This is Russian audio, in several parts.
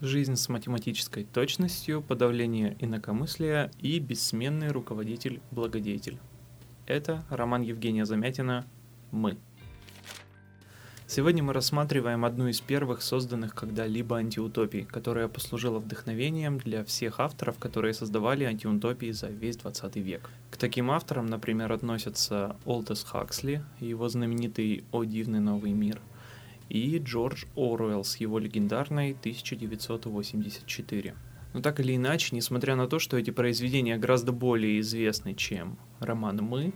жизнь с математической точностью, подавление инакомыслия и бессменный руководитель-благодетель. Это роман Евгения Замятина «Мы». Сегодня мы рассматриваем одну из первых созданных когда-либо антиутопий, которая послужила вдохновением для всех авторов, которые создавали антиутопии за весь 20 век. К таким авторам, например, относятся Олтес Хаксли и его знаменитый «О дивный новый мир», и Джордж Оруэлл с его легендарной 1984. Но так или иначе, несмотря на то, что эти произведения гораздо более известны, чем роман «Мы»,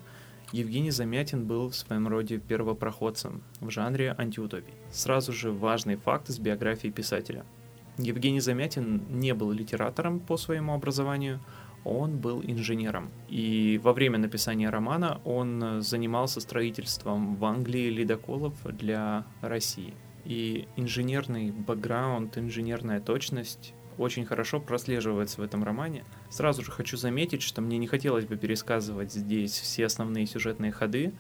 Евгений Замятин был в своем роде первопроходцем в жанре антиутопий. Сразу же важный факт из биографии писателя. Евгений Замятин не был литератором по своему образованию, он был инженером. И во время написания романа он занимался строительством в Англии ледоколов для России. И инженерный бэкграунд, инженерная точность очень хорошо прослеживается в этом романе. Сразу же хочу заметить, что мне не хотелось бы пересказывать здесь все основные сюжетные ходы,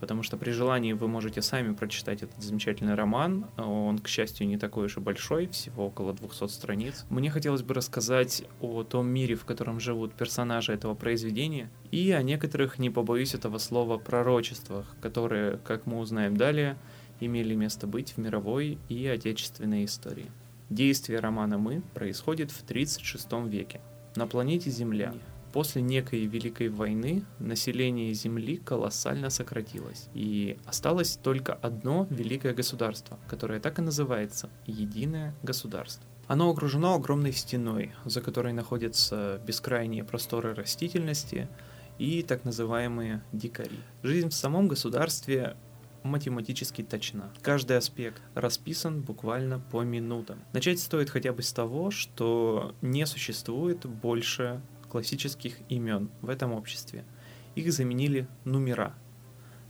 потому что при желании вы можете сами прочитать этот замечательный роман. Он, к счастью, не такой уж и большой, всего около 200 страниц. Мне хотелось бы рассказать о том мире, в котором живут персонажи этого произведения, и о некоторых, не побоюсь этого слова, пророчествах, которые, как мы узнаем далее, имели место быть в мировой и отечественной истории. Действие романа «Мы» происходит в 36 веке. На планете Земля после некой Великой войны население Земли колоссально сократилось, и осталось только одно великое государство, которое так и называется – Единое государство. Оно окружено огромной стеной, за которой находятся бескрайние просторы растительности и так называемые дикари. Жизнь в самом государстве математически точна. Каждый аспект расписан буквально по минутам. Начать стоит хотя бы с того, что не существует больше классических имен в этом обществе. Их заменили номера.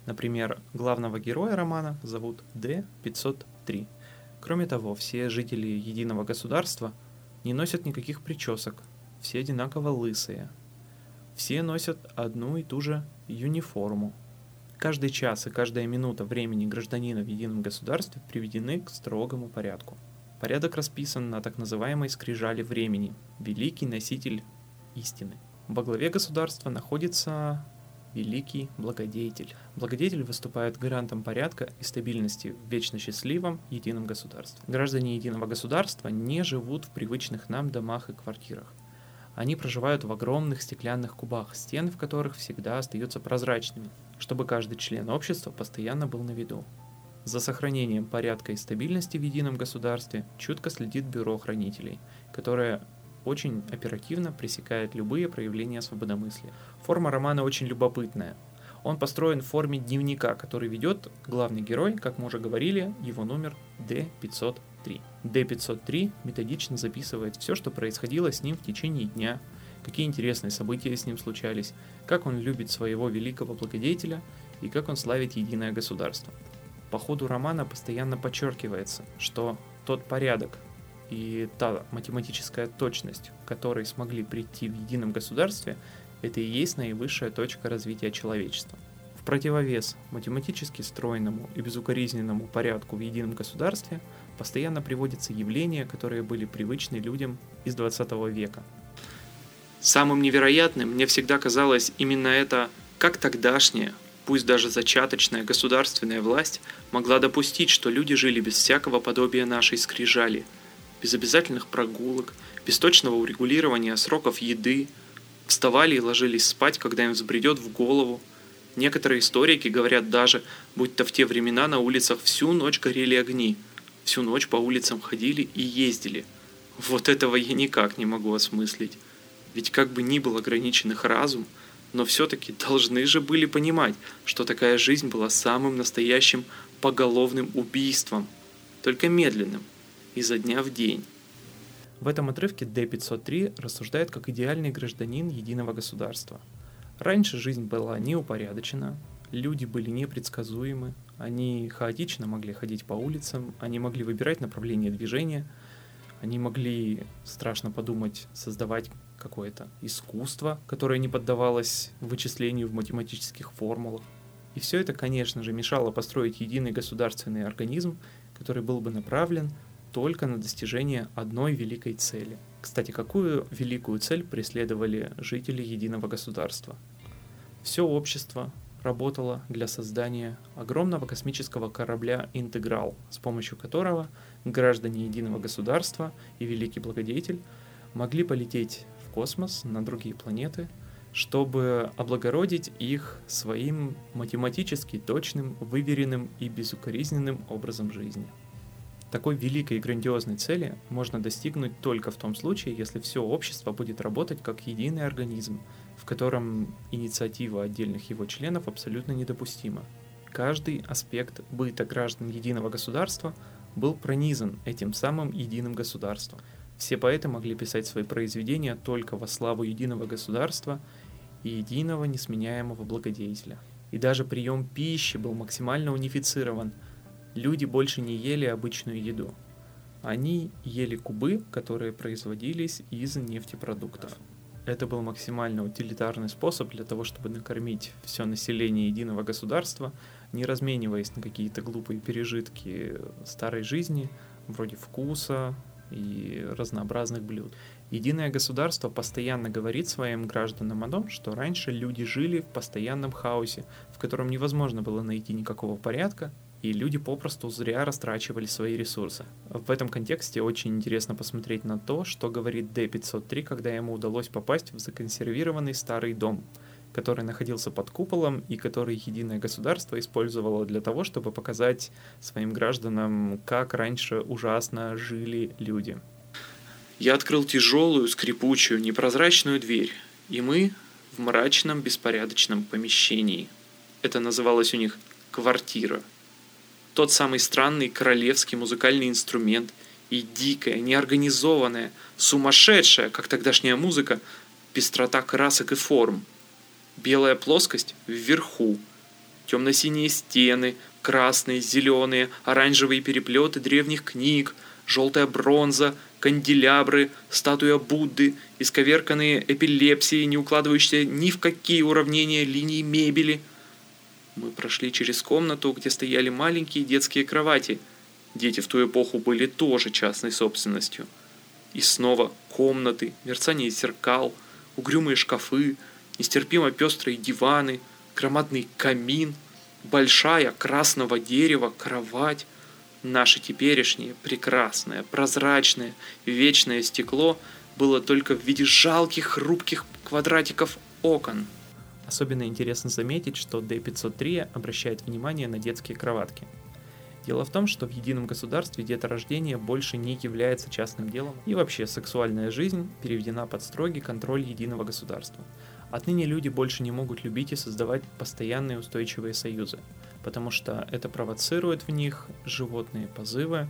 Например, главного героя романа зовут D503. Кроме того, все жители единого государства не носят никаких причесок, все одинаково лысые. Все носят одну и ту же униформу, Каждый час и каждая минута времени гражданина в едином государстве приведены к строгому порядку. Порядок расписан на так называемой скрижали времени, великий носитель истины. Во главе государства находится великий благодетель. Благодетель выступает гарантом порядка и стабильности в вечно счастливом едином государстве. Граждане единого государства не живут в привычных нам домах и квартирах. Они проживают в огромных стеклянных кубах, стены в которых всегда остаются прозрачными, чтобы каждый член общества постоянно был на виду. За сохранением порядка и стабильности в едином государстве чутко следит бюро хранителей, которое очень оперативно пресекает любые проявления свободомыслия. Форма романа очень любопытная. Он построен в форме дневника, который ведет главный герой, как мы уже говорили, его номер D503. D503 методично записывает все, что происходило с ним в течение дня, какие интересные события с ним случались, как он любит своего великого благодетеля и как он славит единое государство. По ходу романа постоянно подчеркивается, что тот порядок и та математическая точность, к которой смогли прийти в едином государстве, это и есть наивысшая точка развития человечества. В противовес математически стройному и безукоризненному порядку в едином государстве постоянно приводятся явления, которые были привычны людям из 20 века – Самым невероятным мне всегда казалось именно это, как тогдашняя, пусть даже зачаточная государственная власть могла допустить, что люди жили без всякого подобия нашей скрижали, без обязательных прогулок, без точного урегулирования сроков еды, вставали и ложились спать, когда им взбредет в голову. Некоторые историки говорят даже, будто в те времена на улицах всю ночь горели огни, всю ночь по улицам ходили и ездили. Вот этого я никак не могу осмыслить. Ведь как бы ни был ограничен их разум, но все-таки должны же были понимать, что такая жизнь была самым настоящим поголовным убийством, только медленным, изо дня в день. В этом отрывке D503 рассуждает как идеальный гражданин единого государства. Раньше жизнь была неупорядочена, люди были непредсказуемы, они хаотично могли ходить по улицам, они могли выбирать направление движения, они могли, страшно подумать, создавать какое-то искусство, которое не поддавалось вычислению в математических формулах. И все это, конечно же, мешало построить единый государственный организм, который был бы направлен только на достижение одной великой цели. Кстати, какую великую цель преследовали жители единого государства? Все общество работало для создания огромного космического корабля «Интеграл», с помощью которого граждане единого государства и великий благодетель могли полететь в космос на другие планеты, чтобы облагородить их своим математически точным, выверенным и безукоризненным образом жизни. Такой великой и грандиозной цели можно достигнуть только в том случае, если все общество будет работать как единый организм, в котором инициатива отдельных его членов абсолютно недопустима. Каждый аспект быта граждан единого государства был пронизан этим самым единым государством. Все поэты могли писать свои произведения только во славу единого государства и единого несменяемого благодетеля. И даже прием пищи был максимально унифицирован – люди больше не ели обычную еду. Они ели кубы, которые производились из нефтепродуктов. Это был максимально утилитарный способ для того, чтобы накормить все население единого государства, не размениваясь на какие-то глупые пережитки старой жизни, вроде вкуса и разнообразных блюд. Единое государство постоянно говорит своим гражданам о том, что раньше люди жили в постоянном хаосе, в котором невозможно было найти никакого порядка, и люди попросту зря растрачивали свои ресурсы. В этом контексте очень интересно посмотреть на то, что говорит D503, когда ему удалось попасть в законсервированный старый дом, который находился под куполом и который единое государство использовало для того, чтобы показать своим гражданам, как раньше ужасно жили люди. Я открыл тяжелую, скрипучую, непрозрачную дверь, и мы в мрачном, беспорядочном помещении. Это называлось у них квартира – тот самый странный королевский музыкальный инструмент и дикая, неорганизованная, сумасшедшая, как тогдашняя музыка, пестрота красок и форм. Белая плоскость вверху, темно-синие стены, красные, зеленые, оранжевые переплеты древних книг, желтая бронза, канделябры, статуя Будды, исковерканные эпилепсии, не укладывающиеся ни в какие уравнения линии мебели – мы прошли через комнату, где стояли маленькие детские кровати. Дети в ту эпоху были тоже частной собственностью. И снова комнаты, мерцание зеркал, угрюмые шкафы, нестерпимо пестрые диваны, громадный камин, большая красного дерева кровать, наше теперешнее прекрасное, прозрачное, вечное стекло было только в виде жалких хрупких квадратиков окон – Особенно интересно заметить, что D503 обращает внимание на детские кроватки. Дело в том, что в едином государстве деторождение больше не является частным делом, и вообще сексуальная жизнь переведена под строгий контроль единого государства. Отныне люди больше не могут любить и создавать постоянные устойчивые союзы, потому что это провоцирует в них животные позывы,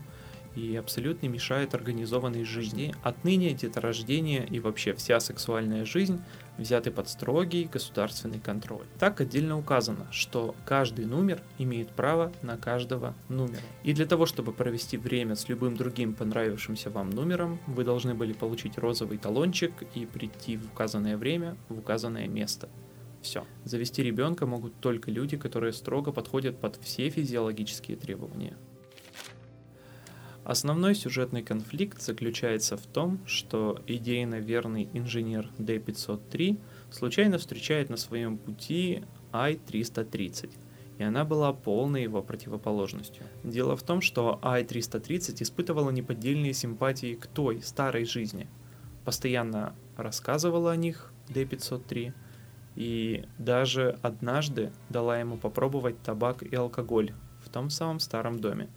и абсолютно мешает организованной жизни. Отныне деторождение и вообще вся сексуальная жизнь взяты под строгий государственный контроль. Так отдельно указано, что каждый номер имеет право на каждого номера. И для того, чтобы провести время с любым другим понравившимся вам номером, вы должны были получить розовый талончик и прийти в указанное время в указанное место. Все. Завести ребенка могут только люди, которые строго подходят под все физиологические требования. Основной сюжетный конфликт заключается в том, что идейно верный инженер D503 случайно встречает на своем пути I-330, и она была полной его противоположностью. Дело в том, что I-330 испытывала неподдельные симпатии к той старой жизни, постоянно рассказывала о них D503, и даже однажды дала ему попробовать табак и алкоголь в том самом старом доме.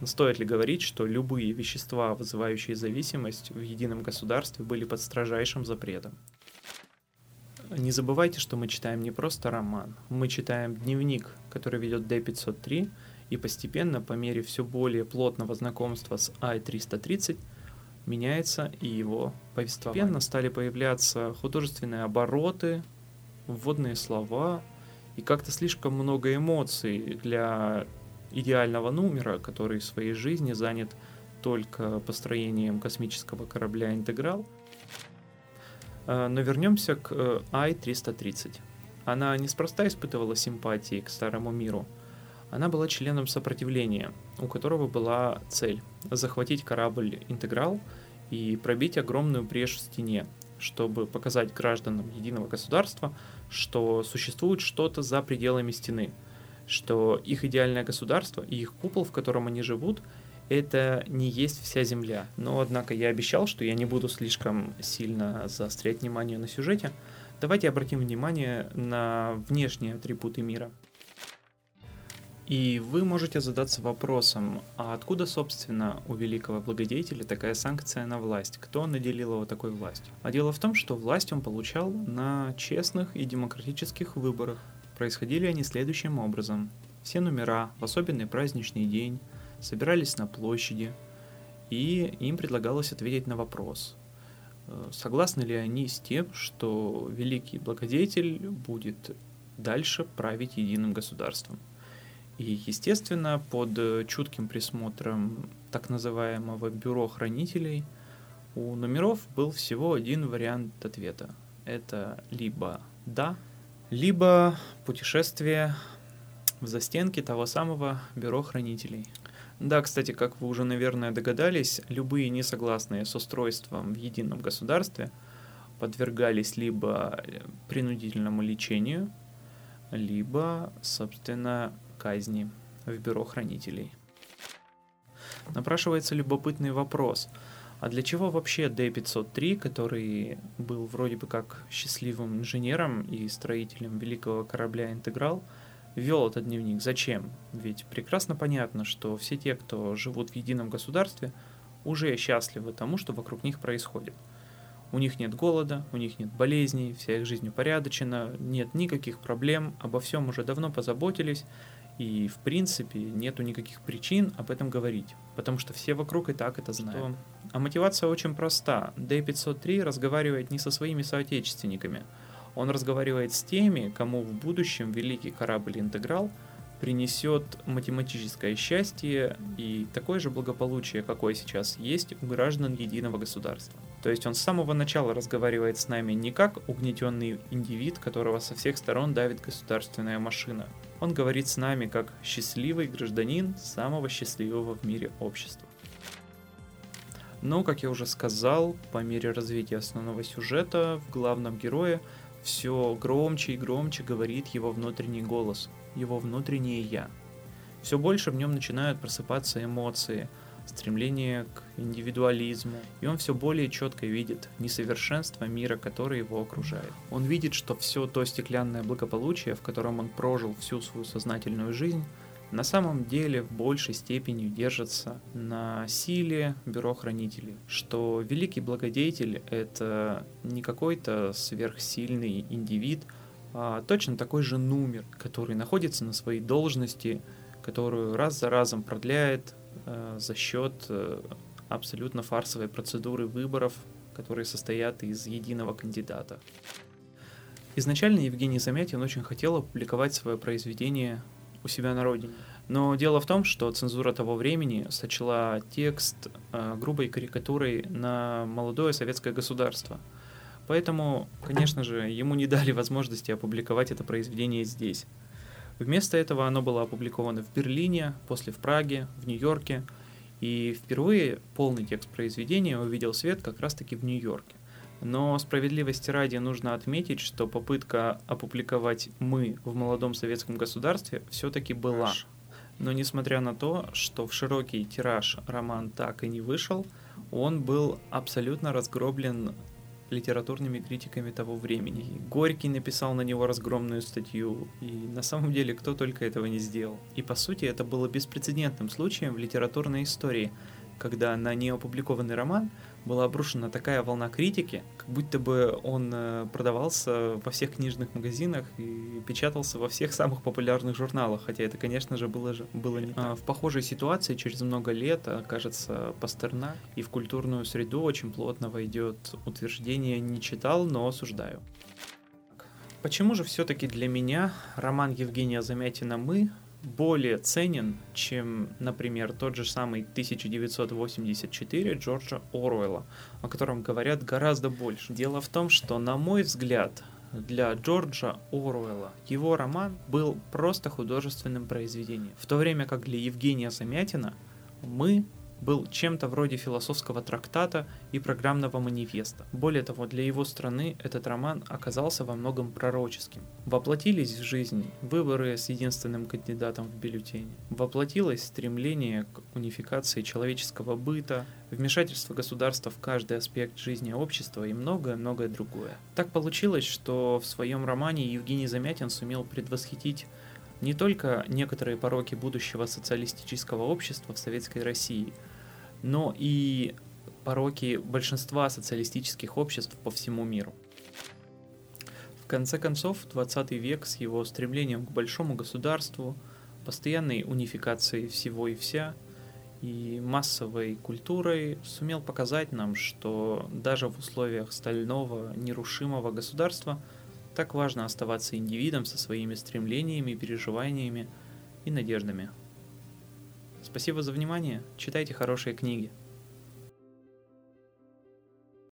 Но стоит ли говорить, что любые вещества, вызывающие зависимость в едином государстве, были под строжайшим запретом? Не забывайте, что мы читаем не просто роман, мы читаем дневник, который ведет D503, и постепенно, по мере все более плотного знакомства с I-330, меняется и его повествование. Постепенно стали появляться художественные обороты, вводные слова, и как-то слишком много эмоций для идеального номера, который в своей жизни занят только построением космического корабля «Интеграл». А, но вернемся к I-330. Э, Она неспроста испытывала симпатии к старому миру. Она была членом сопротивления, у которого была цель захватить корабль «Интеграл» и пробить огромную брешь в стене, чтобы показать гражданам единого государства, что существует что-то за пределами стены, что их идеальное государство и их купол, в котором они живут, это не есть вся Земля. Но, однако, я обещал, что я не буду слишком сильно заострять внимание на сюжете. Давайте обратим внимание на внешние атрибуты мира. И вы можете задаться вопросом, а откуда, собственно, у великого благодетеля такая санкция на власть? Кто наделил его такой властью? А дело в том, что власть он получал на честных и демократических выборах. Происходили они следующим образом. Все номера в особенный праздничный день собирались на площади, и им предлагалось ответить на вопрос, э, согласны ли они с тем, что великий благодетель будет дальше править единым государством. И, естественно, под чутким присмотром так называемого бюро хранителей у номеров был всего один вариант ответа. Это либо «да», либо путешествие в застенки того самого бюро хранителей. Да, кстати, как вы уже, наверное, догадались, любые несогласные с устройством в едином государстве подвергались либо э, принудительному лечению, либо, собственно, казни в бюро хранителей. Напрашивается любопытный вопрос. А для чего вообще D503, который был вроде бы как счастливым инженером и строителем великого корабля «Интеграл», вел этот дневник? Зачем? Ведь прекрасно понятно, что все те, кто живут в едином государстве, уже счастливы тому, что вокруг них происходит. У них нет голода, у них нет болезней, вся их жизнь упорядочена, нет никаких проблем, обо всем уже давно позаботились, и, в принципе, нету никаких причин об этом говорить, потому что все вокруг и так это знают. Что... А мотивация очень проста. D503 разговаривает не со своими соотечественниками. Он разговаривает с теми, кому в будущем великий корабль «Интеграл» принесет математическое счастье и такое же благополучие, какое сейчас есть у граждан единого государства. То есть он с самого начала разговаривает с нами не как угнетенный индивид, которого со всех сторон давит государственная машина, он говорит с нами как счастливый гражданин самого счастливого в мире общества. Но, как я уже сказал, по мере развития основного сюжета в главном герое все громче и громче говорит его внутренний голос, его внутреннее «я». Все больше в нем начинают просыпаться эмоции – стремление к индивидуализму, и он все более четко видит несовершенство мира, который его окружает. Он видит, что все то стеклянное благополучие, в котором он прожил всю свою сознательную жизнь, на самом деле в большей степени держится на силе бюро хранителей, что великий благодетель — это не какой-то сверхсильный индивид, а точно такой же номер, который находится на своей должности, которую раз за разом продляет, Э, за счет э, абсолютно фарсовой процедуры выборов, которые состоят из единого кандидата. Изначально Евгений Замятин очень хотел опубликовать свое произведение у себя на родине. Но дело в том, что цензура того времени сочла текст э, грубой карикатурой на молодое советское государство. Поэтому, конечно же, ему не дали возможности опубликовать это произведение здесь. Вместо этого оно было опубликовано в Берлине, после в Праге, в Нью-Йорке, и впервые полный текст произведения увидел свет как раз-таки в Нью-Йорке. Но справедливости ради нужно отметить, что попытка опубликовать «Мы» в молодом советском государстве все-таки была. Но несмотря на то, что в широкий тираж роман так и не вышел, он был абсолютно разгроблен литературными критиками того времени. И Горький написал на него разгромную статью, и на самом деле кто только этого не сделал. И по сути это было беспрецедентным случаем в литературной истории, когда на неопубликованный роман была обрушена такая волна критики, как будто бы он э, продавался во всех книжных магазинах и печатался во всех самых популярных журналах, хотя это, конечно же, было, же, было не так. В похожей ситуации через много лет окажется Пастернак, и в культурную среду очень плотно войдет утверждение «не читал, но осуждаю». Почему же все-таки для меня роман Евгения Замятина «Мы» более ценен, чем, например, тот же самый 1984 Джорджа Оруэлла, о котором говорят гораздо больше. Дело в том, что, на мой взгляд, для Джорджа Оруэлла его роман был просто художественным произведением, в то время как для Евгения Замятина «Мы» был чем-то вроде философского трактата и программного манифеста. Более того, для его страны этот роман оказался во многом пророческим. Воплотились в жизнь выборы с единственным кандидатом в бюллетене. Воплотилось стремление к унификации человеческого быта, вмешательство государства в каждый аспект жизни общества и многое-многое другое. Так получилось, что в своем романе Евгений Замятин сумел предвосхитить не только некоторые пороки будущего социалистического общества в Советской России, но и пороки большинства социалистических обществ по всему миру. В конце концов, 20 век с его стремлением к большому государству, постоянной унификацией всего и вся и массовой культурой сумел показать нам, что даже в условиях стального, нерушимого государства – так важно оставаться индивидом со своими стремлениями, переживаниями и надеждами. Спасибо за внимание. Читайте хорошие книги.